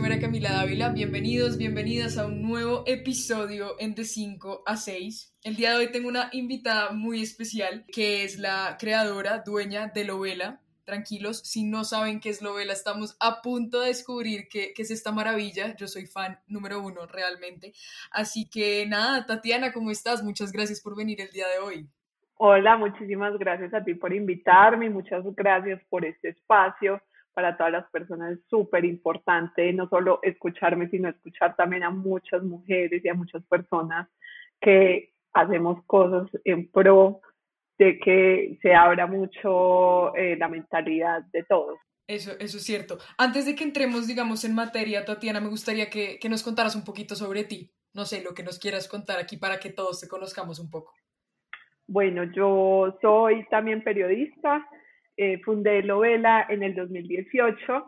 soy Camila Dávila. Bienvenidos, bienvenidas a un nuevo episodio en De 5 a 6. El día de hoy tengo una invitada muy especial que es la creadora, dueña de Lovela. Tranquilos, si no saben qué es Lovela, estamos a punto de descubrir qué, qué es esta maravilla. Yo soy fan número uno realmente. Así que nada, Tatiana, ¿cómo estás? Muchas gracias por venir el día de hoy. Hola, muchísimas gracias a ti por invitarme muchas gracias por este espacio para todas las personas es súper importante no solo escucharme, sino escuchar también a muchas mujeres y a muchas personas que hacemos cosas en pro de que se abra mucho eh, la mentalidad de todos. Eso, eso es cierto. Antes de que entremos, digamos, en materia, Tatiana, me gustaría que, que nos contaras un poquito sobre ti. No sé, lo que nos quieras contar aquí para que todos te conozcamos un poco. Bueno, yo soy también periodista, eh, fundé Lovela en el 2018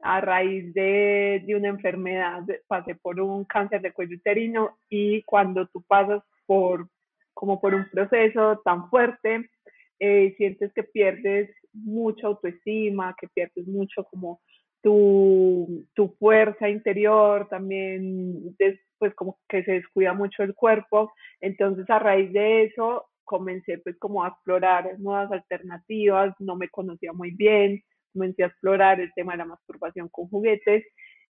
a raíz de, una enfermedad, pasé por un cáncer de cuello uterino y cuando tú pasas por como por un proceso tan fuerte, eh, sientes que pierdes mucha autoestima, que pierdes mucho como tu, tu fuerza interior, también después como que se descuida mucho el cuerpo. Entonces a raíz de eso comencé pues como a explorar nuevas alternativas, no me conocía muy bien, comencé a explorar el tema de la masturbación con juguetes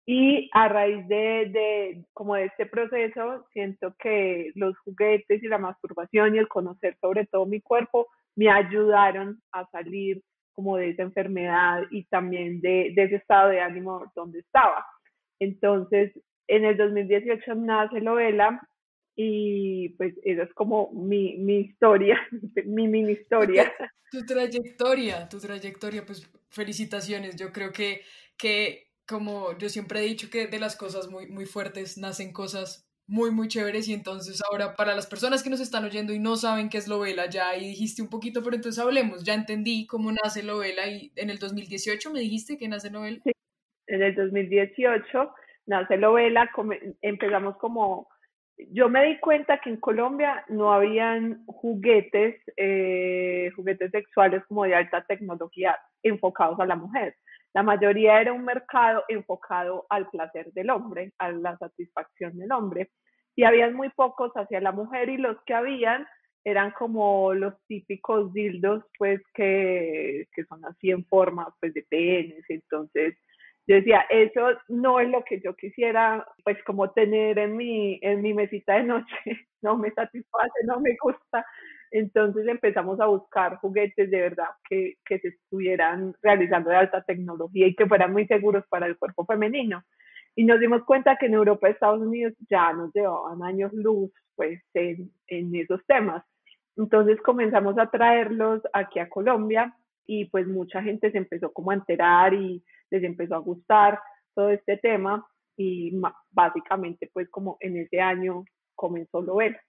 y a raíz de, de, como de este proceso siento que los juguetes y la masturbación y el conocer sobre todo mi cuerpo me ayudaron a salir como de esa enfermedad y también de, de ese estado de ánimo donde estaba. Entonces, en el 2018 nace Lovela y pues esa es como mi, mi historia, mi mini historia. Tu, trayectoria, tu trayectoria, pues felicitaciones. Yo creo que, que, como yo siempre he dicho, que de las cosas muy, muy fuertes nacen cosas muy, muy chéveres y entonces ahora para las personas que nos están oyendo y no saben qué es Lovela, ya ahí dijiste un poquito, pero entonces hablemos, ya entendí cómo nace Lovela y en el 2018 me dijiste que nace Lovela. Sí, en el 2018 nace Lovela, empezamos como yo me di cuenta que en Colombia no habían juguetes, eh, juguetes sexuales como de alta tecnología enfocados a la mujer. La mayoría era un mercado enfocado al placer del hombre, a la satisfacción del hombre. Y habían muy pocos hacia la mujer y los que habían eran como los típicos dildos, pues que, que son así en forma pues de penes. Entonces, yo decía, eso no es lo que yo quisiera, pues como tener en mi, en mi mesita de noche, no me satisface, no me gusta. Entonces empezamos a buscar juguetes de verdad que, que se estuvieran realizando de alta tecnología y que fueran muy seguros para el cuerpo femenino. Y nos dimos cuenta que en Europa y Estados Unidos ya nos llevaban años luz pues en, en esos temas. Entonces comenzamos a traerlos aquí a Colombia y pues mucha gente se empezó como a enterar y les empezó a gustar todo este tema y básicamente pues como en ese año comenzó Lovela.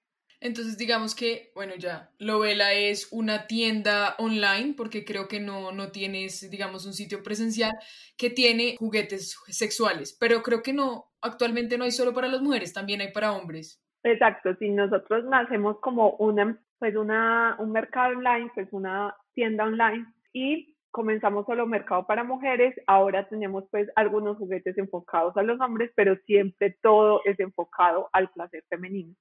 Entonces digamos que, bueno, ya, Lovela es una tienda online porque creo que no, no tienes, digamos, un sitio presencial que tiene juguetes sexuales, pero creo que no, actualmente no hay solo para las mujeres, también hay para hombres. Exacto, si nosotros nacemos como una, pues una, un mercado online, pues una tienda online y comenzamos solo mercado para mujeres, ahora tenemos pues algunos juguetes enfocados a los hombres, pero siempre todo es enfocado al placer femenino.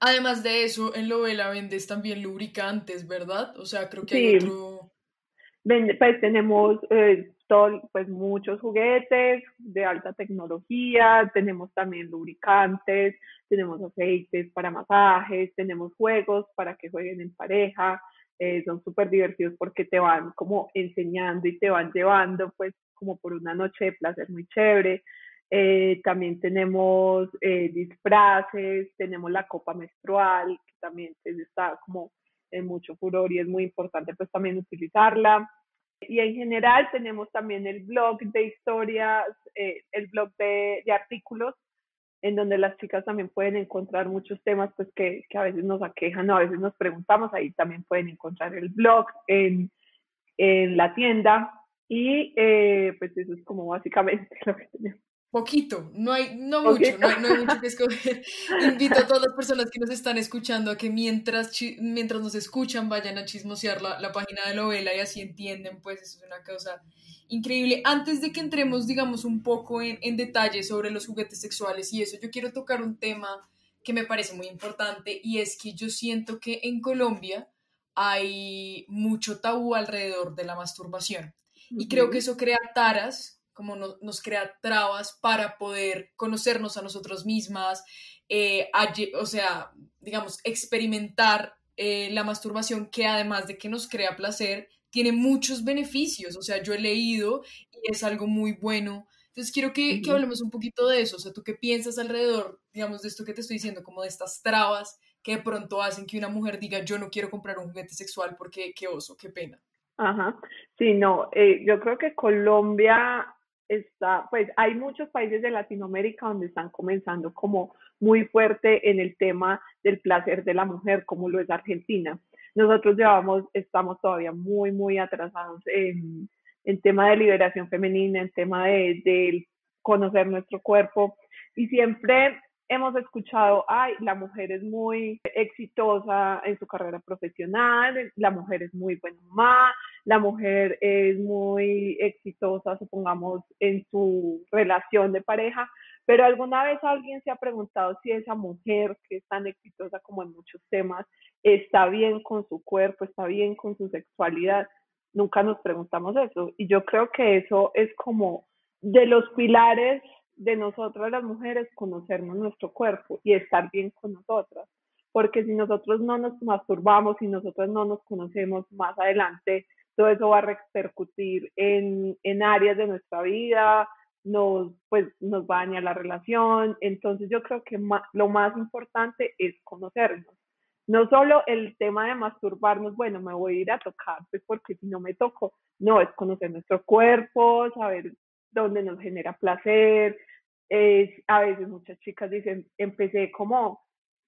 Además de eso, en Lovela vendes también lubricantes, ¿verdad? O sea, creo que hay otro... pues tenemos eh, pues muchos juguetes de alta tecnología, tenemos también lubricantes, tenemos aceites para masajes, tenemos juegos para que jueguen en pareja, eh, son súper divertidos porque te van como enseñando y te van llevando pues como por una noche de placer muy chévere. Eh, también tenemos eh, disfraces, tenemos la copa menstrual, que también pues, está como en mucho furor y es muy importante pues también utilizarla. Y en general tenemos también el blog de historias, el blog de artículos en donde las chicas también pueden encontrar muchos temas pues que, que a veces nos aquejan o a veces nos preguntamos, ahí también pueden encontrar el blog en, en la tienda y eh, pues eso es como básicamente lo que tenemos. Poquito, no hay, no mucho, no hay, mucho que escoger. Invito a todas las personas que nos están escuchando a que mientras, mientras nos escuchan vayan a chismosear la, la página de Lovela y así entienden, pues eso es una cosa increíble. Antes de que entremos, digamos, un poco en, en detalle sobre los juguetes sexuales y eso, yo quiero tocar un tema que me parece muy importante y es que yo siento que en Colombia hay mucho tabú alrededor de la masturbación. Y creo que eso crea taras como nos crea trabas para poder conocernos a nosotros mismas, eh, o sea, digamos, experimentar eh, la masturbación que además de que nos crea placer, tiene muchos beneficios, o sea, yo he leído y es algo muy bueno. Entonces quiero que, que, hablemos un poquito de eso, o sea, tú qué piensas alrededor, digamos, de esto que te estoy diciendo, como de estas trabas que de pronto hacen que una mujer diga, yo no quiero comprar un juguete sexual porque qué oso, qué pena. Ajá, sí, no, eh, yo creo que Colombia está, pues hay muchos países de Latinoamérica donde están comenzando como muy fuerte en el tema del placer de la mujer, como lo es Argentina. Nosotros llevamos, estamos todavía muy, muy atrasados en, en tema de liberación femenina, en tema de, de conocer nuestro cuerpo y siempre hemos escuchado, ay, la mujer es muy exitosa en su carrera profesional, la mujer es muy buena mamá, la mujer es muy exitosa, supongamos, en su relación de pareja, pero alguna vez alguien se ha preguntado si esa mujer que es tan exitosa como en muchos temas está bien con su cuerpo, está bien con su sexualidad. Nunca nos preguntamos eso. Y yo creo que eso es como de los pilares de nosotras las mujeres conocernos nuestro cuerpo y estar bien con nosotras. Porque si nosotros no nos masturbamos, y nosotros no nos conocemos más adelante, todo eso va a repercutir en, en áreas de nuestra vida, nos, pues, nos va la relación. Entonces yo creo que lo más importante es conocernos. No solo el tema de masturbarnos, bueno, me voy a ir a tocar, pues porque si no me toco, no, es conocer nuestro cuerpo, saber dónde nos genera placer, es, a veces muchas chicas dicen, empecé como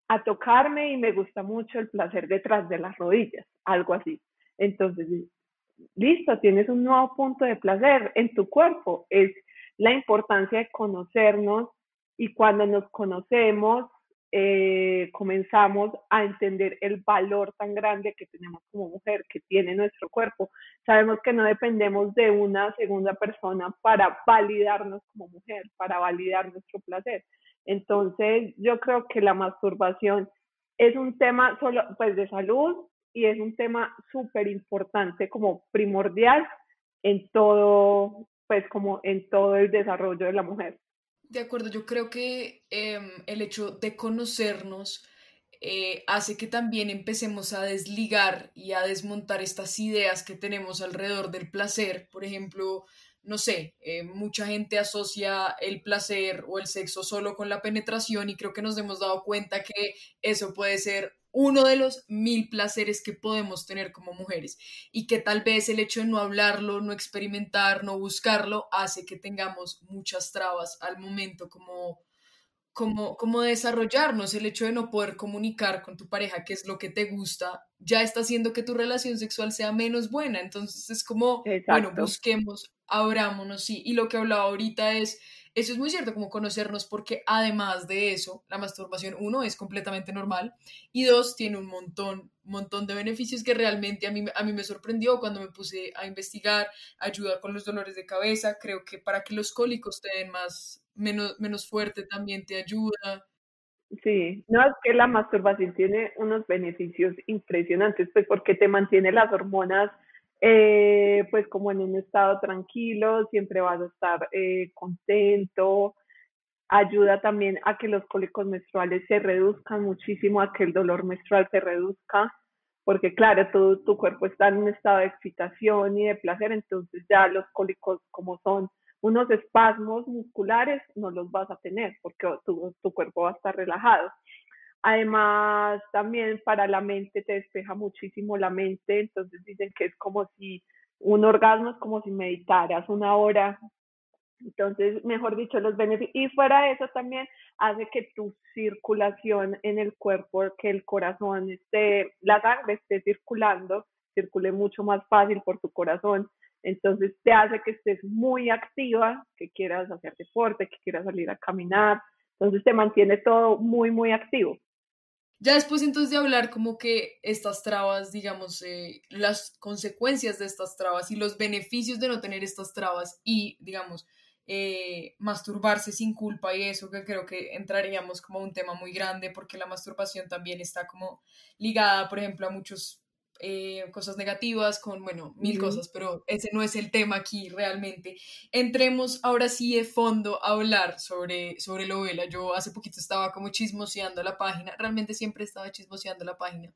a tocarme y me gusta mucho el placer detrás de las rodillas, algo así. Entonces, listo, tienes un nuevo punto de placer en tu cuerpo. Es la importancia de conocernos y cuando nos conocemos eh, comenzamos a entender el valor tan grande que tenemos como mujer, que tiene nuestro cuerpo. Sabemos que no dependemos de una segunda persona para validarnos como mujer, para validar nuestro placer. Entonces, yo creo que la masturbación es un tema solo pues de salud y es un tema súper importante como primordial en todo pues como en todo el desarrollo de la mujer. De acuerdo, yo creo que em, el hecho de conocernos eh, hace que también empecemos a desligar y a desmontar estas ideas que tenemos alrededor del placer. Por ejemplo, no sé, eh, mucha gente asocia el placer o el sexo solo con la penetración y creo que nos hemos dado cuenta que eso puede ser uno de los mil placeres que podemos tener como mujeres y que tal vez el hecho de no hablarlo, no experimentar, no buscarlo, hace que tengamos muchas trabas al momento como, como, como desarrollarnos, el hecho de no poder comunicar con tu pareja qué es lo que te gusta, ya está haciendo que tu relación sexual sea menos buena, entonces es como, bueno, busquemos, abrámonos, sí, y lo que hablaba ahorita es eso es muy cierto, como conocernos, porque además de eso, la masturbación, uno, es completamente normal y dos, tiene un montón, montón de beneficios que realmente a mí, a mí me sorprendió cuando me puse a investigar, ayuda con los dolores de cabeza, creo que para que los cólicos te den más, menos, menos fuerte también te ayuda. Sí, no es que la masturbación tiene unos beneficios impresionantes, pues porque te mantiene las hormonas eh, pues como en un estado tranquilo, siempre vas a estar eh, contento, ayuda también a que los cólicos menstruales se reduzcan muchísimo, a que el dolor menstrual se reduzca, porque claro, todo tu cuerpo está en un estado de excitación y de placer, entonces ya los cólicos como son unos espasmos musculares no los vas a tener porque tu, tu cuerpo va a estar relajado. Además, también para la mente te despeja muchísimo la mente, entonces dicen que es como si un orgasmo es como si meditaras una hora. Entonces, mejor dicho, los beneficios. Y fuera de eso también hace que tu circulación en el cuerpo, que el corazón esté, la sangre esté circulando, circule mucho más fácil por tu corazón. Entonces te hace que estés muy activa, que quieras hacer deporte, que quieras salir a caminar. Entonces te mantiene todo muy, muy activo. Ya después entonces de hablar como que estas trabas, digamos, eh, las consecuencias de estas trabas y los beneficios de no tener estas trabas y, digamos, eh, masturbarse sin culpa y eso que creo que entraríamos como un tema muy grande porque la masturbación también está como ligada, por ejemplo, a muchos eh, cosas negativas, con, bueno, mil cosas, pero ese no es el tema aquí realmente. Entremos ahora sí de fondo a hablar sobre, sobre Lovela. Yo hace poquito estaba como chismoseando la página, realmente siempre estaba chismoseando la página.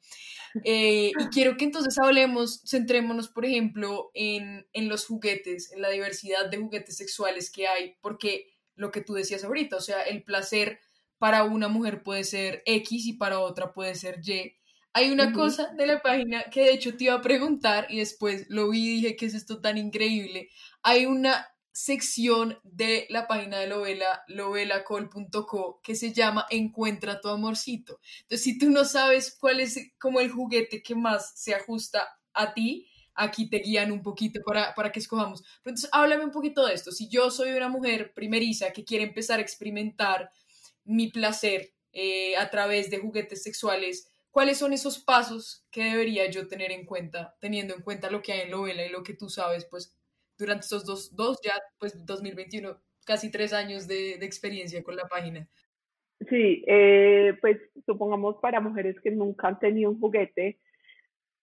Eh, y quiero que entonces hablemos, centrémonos, por ejemplo, en, en los juguetes, en la diversidad de juguetes sexuales que hay, porque lo que tú decías ahorita, o sea, el placer para una mujer puede ser X y para otra puede ser Y hay una cosa de la página que de hecho te iba a preguntar y después lo vi y dije que es esto tan increíble. Hay una sección de la página de Lovela, lovelacol.co, que se llama Encuentra tu amorcito. Entonces, si tú no sabes cuál es como el juguete que más se ajusta a ti, aquí te guían un poquito para, para que escojamos. Pero entonces, háblame un poquito de esto. Si yo soy una mujer primeriza que quiere empezar a experimentar mi placer eh, a través de juguetes sexuales, ¿Cuáles son esos pasos que debería yo tener en cuenta, teniendo en cuenta lo que hay en Lovela y lo que tú sabes, pues, durante estos dos, dos ya, pues, 2021, casi tres años de, de experiencia con la página? Sí, eh, pues supongamos para mujeres que nunca han tenido un juguete,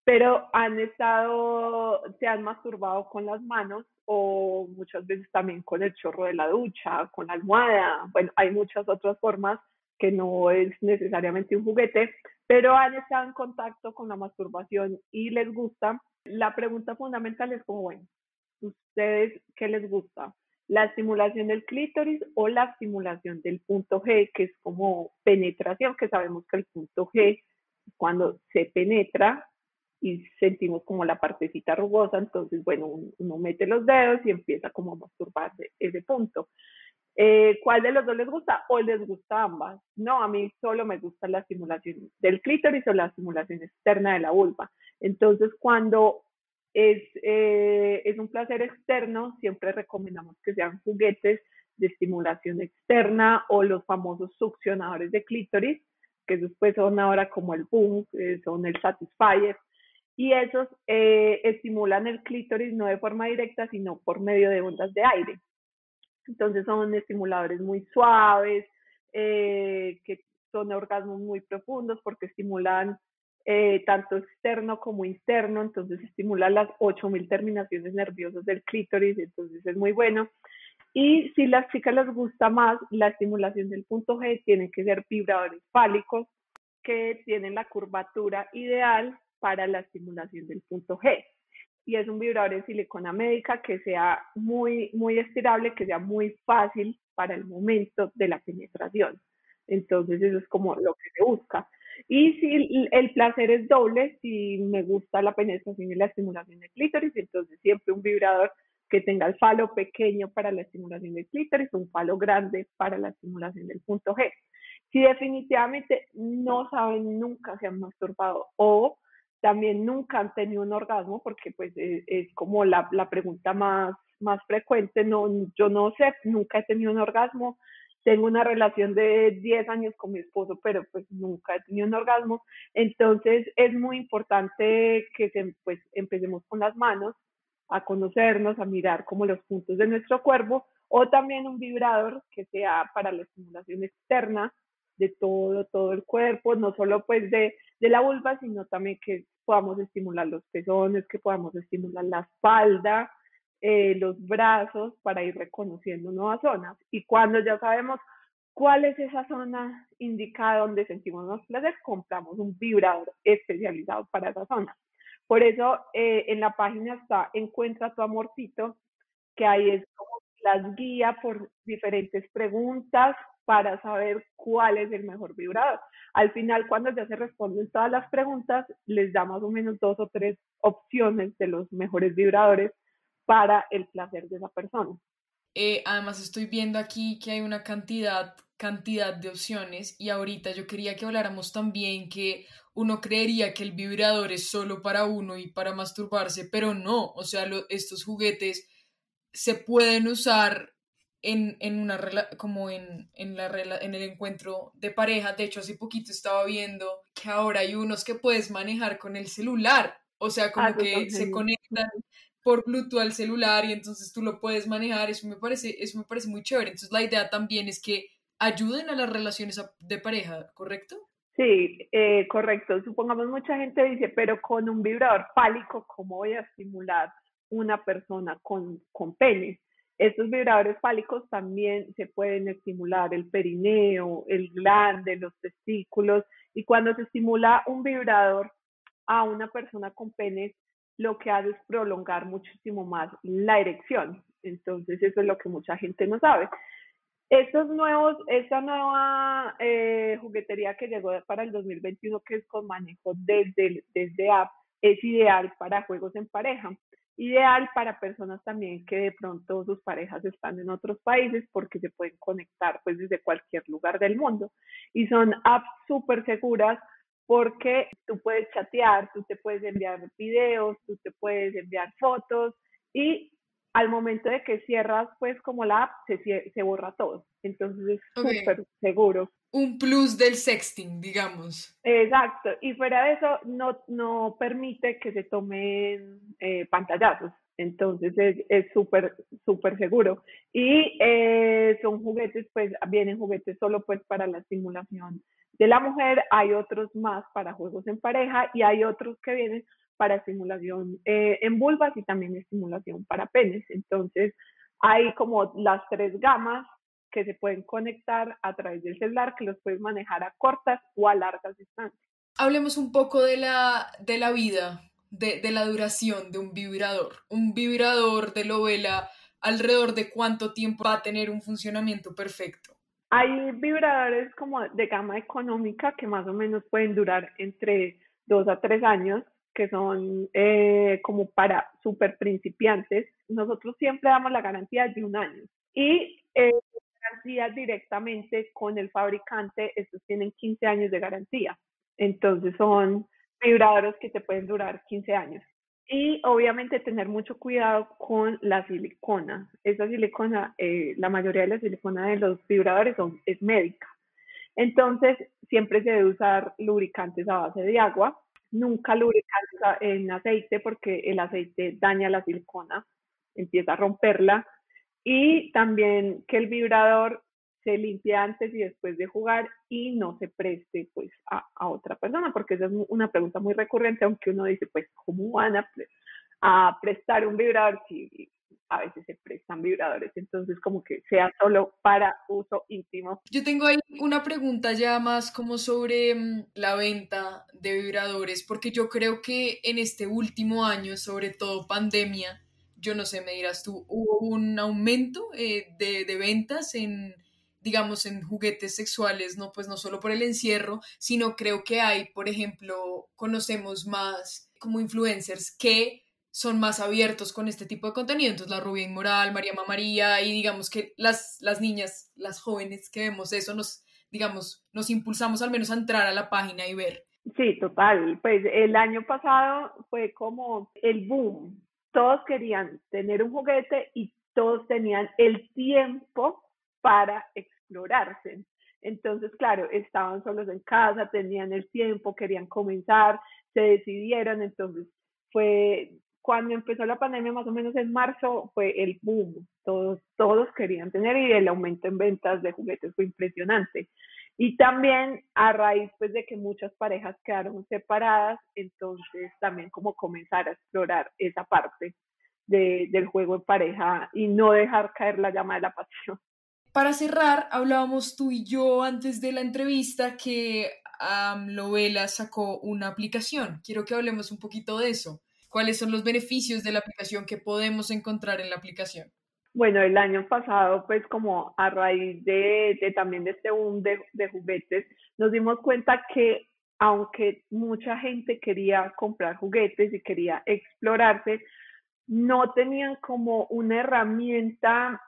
pero han estado, se han masturbado con las manos o muchas veces también con el chorro de la ducha, con la almohada. Bueno, hay muchas otras formas que no es necesariamente un juguete, pero han estado en contacto con la masturbación y les gusta, la pregunta fundamental es como, bueno, ¿ustedes qué les gusta? ¿La estimulación del clítoris o la estimulación del punto G, que es como penetración, que sabemos que el punto G, cuando se penetra y sentimos como la partecita rugosa, entonces, bueno, uno mete los dedos y empieza como a masturbarse ese punto. Eh, ¿Cuál de los dos les gusta? ¿O les gusta ambas? No, a mí solo me gusta la estimulación del clítoris o la estimulación externa de la vulva. Entonces, cuando es, eh, es un placer externo, siempre recomendamos que sean juguetes de estimulación externa o los famosos succionadores de clítoris, que después son ahora como el boom, son el satisfier, y esos eh, estimulan el clítoris no de forma directa, sino por medio de ondas de aire. Entonces son estimuladores muy suaves, eh, que son orgasmos muy profundos porque estimulan eh, tanto externo como interno, entonces estimulan las 8000 terminaciones nerviosas del clítoris, entonces es muy bueno. Y si las chicas les gusta más la estimulación del punto G, tienen que ser vibradores fálicos que tienen la curvatura ideal para la estimulación del punto G y es un vibrador en silicona médica que sea muy, muy estirable, que sea muy fácil para el momento de la penetración. Entonces eso es como lo que se busca. Y si el placer es doble, si me gusta la penetración y la estimulación del clítoris, entonces siempre un vibrador que tenga el falo pequeño para la estimulación del clítoris, un falo grande para la estimulación del punto G. Si definitivamente no saben, nunca se han masturbado o también nunca han tenido un orgasmo, porque pues e, es, como la, la, pregunta más, más frecuente, no, yo no sé, nunca he tenido un orgasmo, tengo una relación de 10 años con mi esposo, pero pues nunca he tenido un orgasmo, entonces es muy importante que se, pues empecemos con las manos a conocernos, a mirar como los puntos de nuestro cuerpo, o también un vibrador que sea para la estimulación externa de todo, todo el cuerpo, no solo pues de, de la vulva, sino también que podamos estimular los pezones, que podamos estimular la espalda, eh, los brazos, para ir reconociendo nuevas zonas. Y cuando ya sabemos cuál es esa zona indicada donde sentimos más placer, compramos un vibrador especializado para esa zona. Por eso eh, en la página está Encuentra tu amorcito, que ahí es como las guía por diferentes preguntas para saber cuál es el mejor vibrador. Al final, cuando ya se responden todas las preguntas, les da más o menos dos o tres opciones de los mejores vibradores para el placer de esa persona. Eh, además, estoy viendo aquí que hay una cantidad cantidad de opciones y ahorita yo quería que habláramos también que uno creería que el vibrador es solo para uno y para masturbarse, pero no, o sea, estos juguetes se pueden usar en, en una como en, en, la, en el encuentro de pareja. De hecho, hace poquito estaba viendo que ahora hay unos que puedes manejar con el celular, o sea, como que se conectan por Bluetooth al celular y entonces tú lo puedes manejar, eso me parece, eso me parece muy chévere. Entonces la idea también es que ayuden a las relaciones de pareja, ¿correcto? Sí, eh, correcto. Supongamos mucha gente dice, pero con un vibrador fálico, ¿cómo voy a estimular una persona con, con pene? Estos vibradores fálicos también se pueden estimular el perineo, el glande, los testículos, y cuando se estimula un vibrador a una persona con pene, lo que hace es prolongar muchísimo más la erección. Entonces, eso es lo que mucha gente no sabe. Estos nuevos, esta nueva eh, juguetería que llegó para el 2021, que es con manejo desde, desde app, es ideal para juegos en pareja. Ideal para personas también que de pronto sus parejas están en otros países porque se pueden conectar pues desde cualquier lugar del mundo. Y son apps súper seguras porque tú puedes chatear, tú te puedes enviar videos, tú te puedes enviar fotos y al momento de que cierras, pues como la app, se, se borra todo. Entonces es súper seguro. Un plus del sexting, digamos. Exacto. Y fuera de eso, no, no permite que se tomen eh, pantallazos. Entonces es súper, súper seguro. Y eh, son juguetes, pues vienen juguetes solo pues para la estimulación de la mujer. Hay otros más para juegos en pareja y hay otros que vienen para estimulación eh, en vulvas y también estimulación para penes. Entonces, hay como las tres gamas que se pueden conectar a través del celular, que los puedes manejar a cortas o a largas distancias. Hablemos un poco de la, de la vida, de, de la duración de un vibrador. Un vibrador de Lovela, ¿alrededor de cuánto tiempo va a tener un funcionamiento perfecto? Hay vibradores como de gama económica que más o menos pueden durar entre dos a tres años que son eh, como para super principiantes, nosotros siempre damos la garantía de un año. Y eh, directamente con el fabricante, estos tienen 15 años de garantía. Entonces son vibradores que te pueden durar 15 años. Y obviamente tener mucho cuidado con la silicona. Esa silicona, eh, la mayoría de la silicona de los vibradores son, es médica. Entonces siempre se debe usar lubricantes a base de agua nunca lubricar en aceite porque el aceite daña la silicona, empieza a romperla. Y también que el vibrador se limpie antes y después de jugar y no se preste pues a, a otra persona, porque esa es una pregunta muy recurrente, aunque uno dice pues, ¿cómo van a, a prestar un vibrador si a veces se prestan vibradores, entonces como que sea solo para uso íntimo. Yo tengo ahí una pregunta ya más como sobre mm, la venta de vibradores, porque yo creo que en este último año, sobre todo pandemia, yo no sé, me dirás tú, hubo un aumento eh, de, de ventas en digamos, en juguetes sexuales, no, pues no solo por el encierro, sino creo que hay, por ejemplo, conocemos más como influencers que son más abiertos con este tipo de contenido. Entonces, la Rubia Inmoral, María María, y digamos que las, las niñas, las jóvenes que vemos eso, nos, digamos, nos impulsamos al menos a entrar a la página y ver. Sí, total. Pues el año pasado fue como el boom. Todos querían tener un juguete y todos tenían el tiempo para explorarse. Entonces, claro, estaban solos en casa, tenían el tiempo, querían comenzar, se decidieron, entonces fue cuando empezó la pandemia, más o menos en marzo, fue el boom. Todos, todos querían tener y el aumento en ventas de juguetes fue impresionante. Y también a raíz pues, de que muchas parejas quedaron separadas, entonces también como comenzar a explorar esa parte de, del juego en pareja y no dejar caer la llama de la pasión. Para cerrar, hablábamos tú y yo antes de la entrevista que um, Lovela sacó una aplicación. Quiero que hablemos un poquito de eso cuáles son los beneficios de la aplicación que podemos encontrar en la aplicación. Bueno, el año pasado, pues como a raíz de, también de este boom de, de juguetes, nos dimos cuenta que aunque mucha gente quería comprar juguetes y quería explorarse, no tenían como una herramienta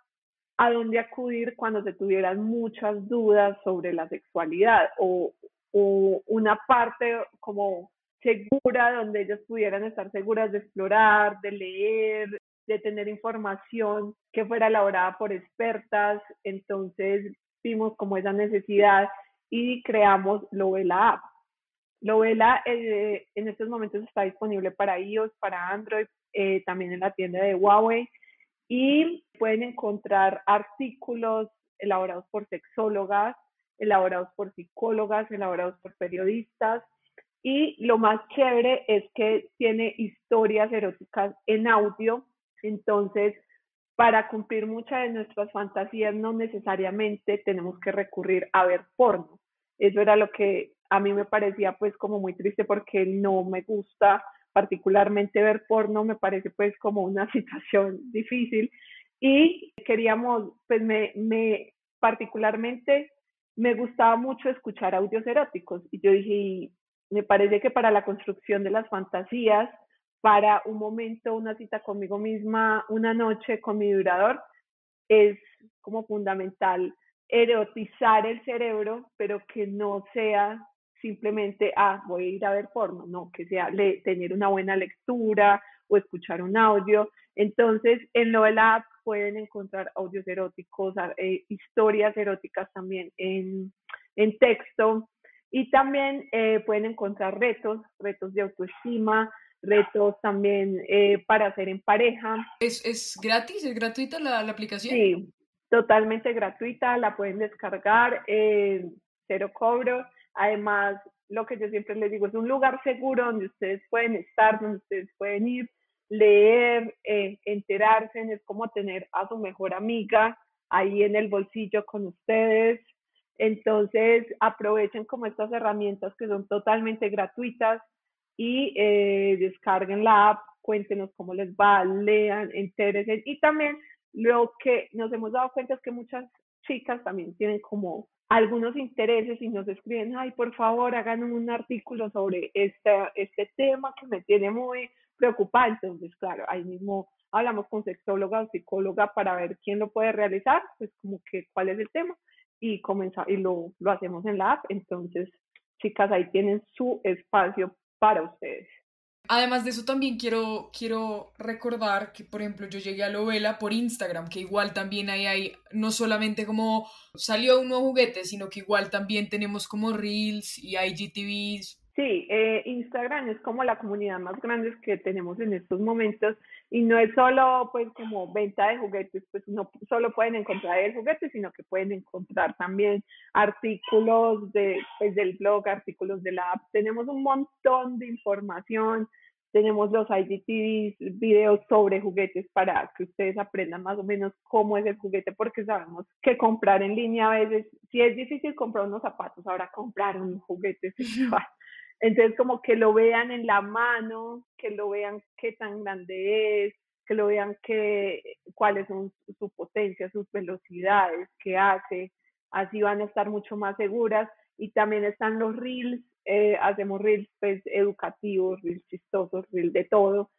a dónde acudir cuando se tuvieran muchas dudas sobre la sexualidad o, o una parte como segura donde ellos pudieran estar seguras de explorar, de leer, de tener información que fuera elaborada por expertas. Entonces vimos como esa necesidad y creamos Lovela App. Lovela eh, en estos momentos está disponible para iOS, para Android, eh, también en la tienda de Huawei y pueden encontrar artículos elaborados por sexólogas, elaborados por psicólogas, elaborados por periodistas. Y lo más chévere es que tiene historias eróticas en audio, entonces para cumplir muchas de nuestras fantasías no necesariamente tenemos que recurrir a ver porno. Eso era lo que a mí me parecía pues como muy triste porque no me gusta particularmente ver porno, me parece pues como una situación difícil y queríamos, pues me, me particularmente me gustaba mucho escuchar audios eróticos y yo dije, me parece que para la construcción de las fantasías, para un momento, una cita conmigo misma, una noche con mi durador, es como fundamental erotizar el cerebro, pero que no sea simplemente, ah, voy a ir a ver porno, no, que sea tener una buena lectura o escuchar un audio. Entonces, en lo de la app pueden encontrar audios eróticos, eh, historias eróticas también en, en texto y también eh, pueden encontrar retos, retos de autoestima, retos también eh, para hacer en pareja. ¿Es, ¿Es, gratis? ¿Es gratuita la, la, aplicación? Sí, totalmente gratuita, la pueden descargar, eh, cero cobro. Además, lo que yo siempre les digo, es un lugar seguro donde ustedes pueden estar, donde ustedes pueden ir, leer, eh, enterarse, es como tener a su mejor amiga ahí en el bolsillo con ustedes. Entonces, aprovechen como estas herramientas que son totalmente gratuitas y eh, descarguen la app, cuéntenos cómo les va, lean, entéresen. Y también lo que nos hemos dado cuenta es que muchas chicas también tienen como algunos intereses y nos escriben, ay, por favor, hagan un artículo sobre este, este tema que me tiene muy preocupada. Entonces, claro, ahí mismo hablamos con sexóloga o psicóloga para ver quién lo puede realizar, pues como que cuál es el tema y comenzar y lo, lo hacemos en la app. Entonces, chicas, ahí tienen su espacio para ustedes. Además de eso también quiero, quiero recordar que, por ejemplo, yo llegué a Lovela por Instagram, que igual también ahí hay, no solamente como salió un nuevo juguete, sino que igual también tenemos como Reels y IGTVs. Sí, eh, Instagram es como la comunidad más grande que tenemos en estos momentos y no es solo pues como venta de juguetes, pues no solo pueden encontrar el juguete, sino que pueden encontrar también artículos de, pues, del blog, artículos de la app. Tenemos un montón de información, tenemos los IGTVs, videos sobre juguetes para que ustedes aprendan más o menos cómo es el juguete, porque sabemos que comprar en línea a veces, si es difícil comprar unos zapatos, ahora comprar un juguete sexual. Entonces, como que lo vean en la mano, que lo vean qué tan grande es, que lo vean qué, cuáles son su potencia, sus velocidades, qué hace, así van a estar mucho más seguras. Y también están los reels, eh, hacemos reels pues, educativos, reels chistosos, reels de todo.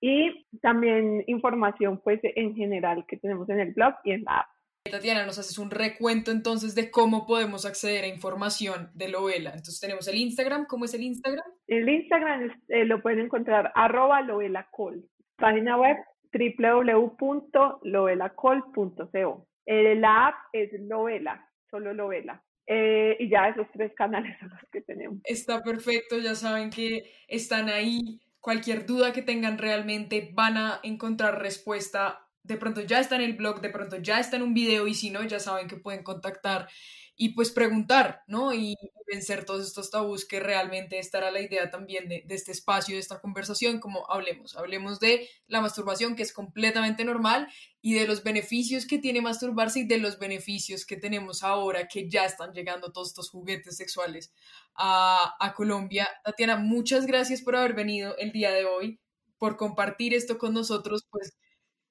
Y también información pues en general que tenemos en el blog y en la app. Tatiana, nos haces un recuento entonces de cómo podemos acceder a información de Lovela. Entonces tenemos el Instagram, ¿cómo es el Instagram? El Instagram eh, lo pueden encontrar arroba lovelacol. Página web www.lovelacol.co. Eh, la app es Lovela, solo Lovela. Eh, y ya esos tres canales son los que tenemos. Está perfecto, ya saben que están ahí. Cualquier duda que tengan realmente van a encontrar respuesta de pronto ya está en el blog, de pronto ya está en un video y si no, ya saben que pueden contactar y pues preguntar, ¿no? Y vencer todos estos tabús que realmente estará la idea también de, este espacio, de esta conversación, como hablemos, hablemos de la masturbación que es completamente normal y de los beneficios que tiene masturbarse y de los beneficios que tenemos ahora que ya están llegando todos estos juguetes sexuales a, a Colombia. Tatiana, muchas gracias por haber venido el día de hoy, por compartir esto con nosotros, pues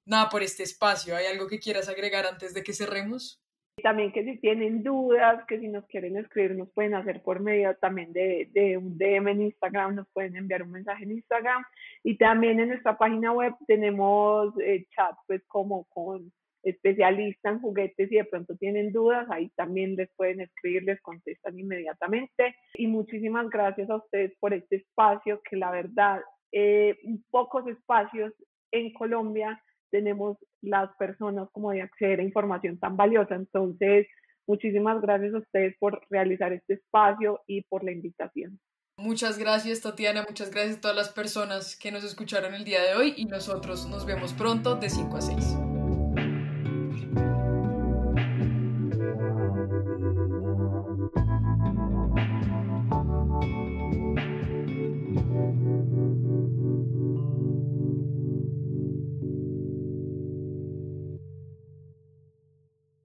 nada por este espacio. ¿Hay algo que quieras agregar antes de que cerremos? También que si tienen dudas, que si nos quieren escribir, nos pueden hacer por medio también de, de un DM en Instagram, nos pueden enviar un mensaje en Instagram. Y también en nuestra página web tenemos eh, chat, pues como con especialista en juguetes y de pronto tienen dudas, ahí también les pueden escribir, les contestan inmediatamente. Y muchísimas gracias a ustedes por este espacio, que la verdad, eh, pocos espacios en Colombia tenemos las personas como de acceder a información tan valiosa. Entonces, muchísimas gracias a ustedes por realizar este espacio y por la invitación. Muchas gracias Tatiana, muchas gracias a todas las personas que nos escucharon el día de hoy y nosotros nos vemos pronto de 5 a 6.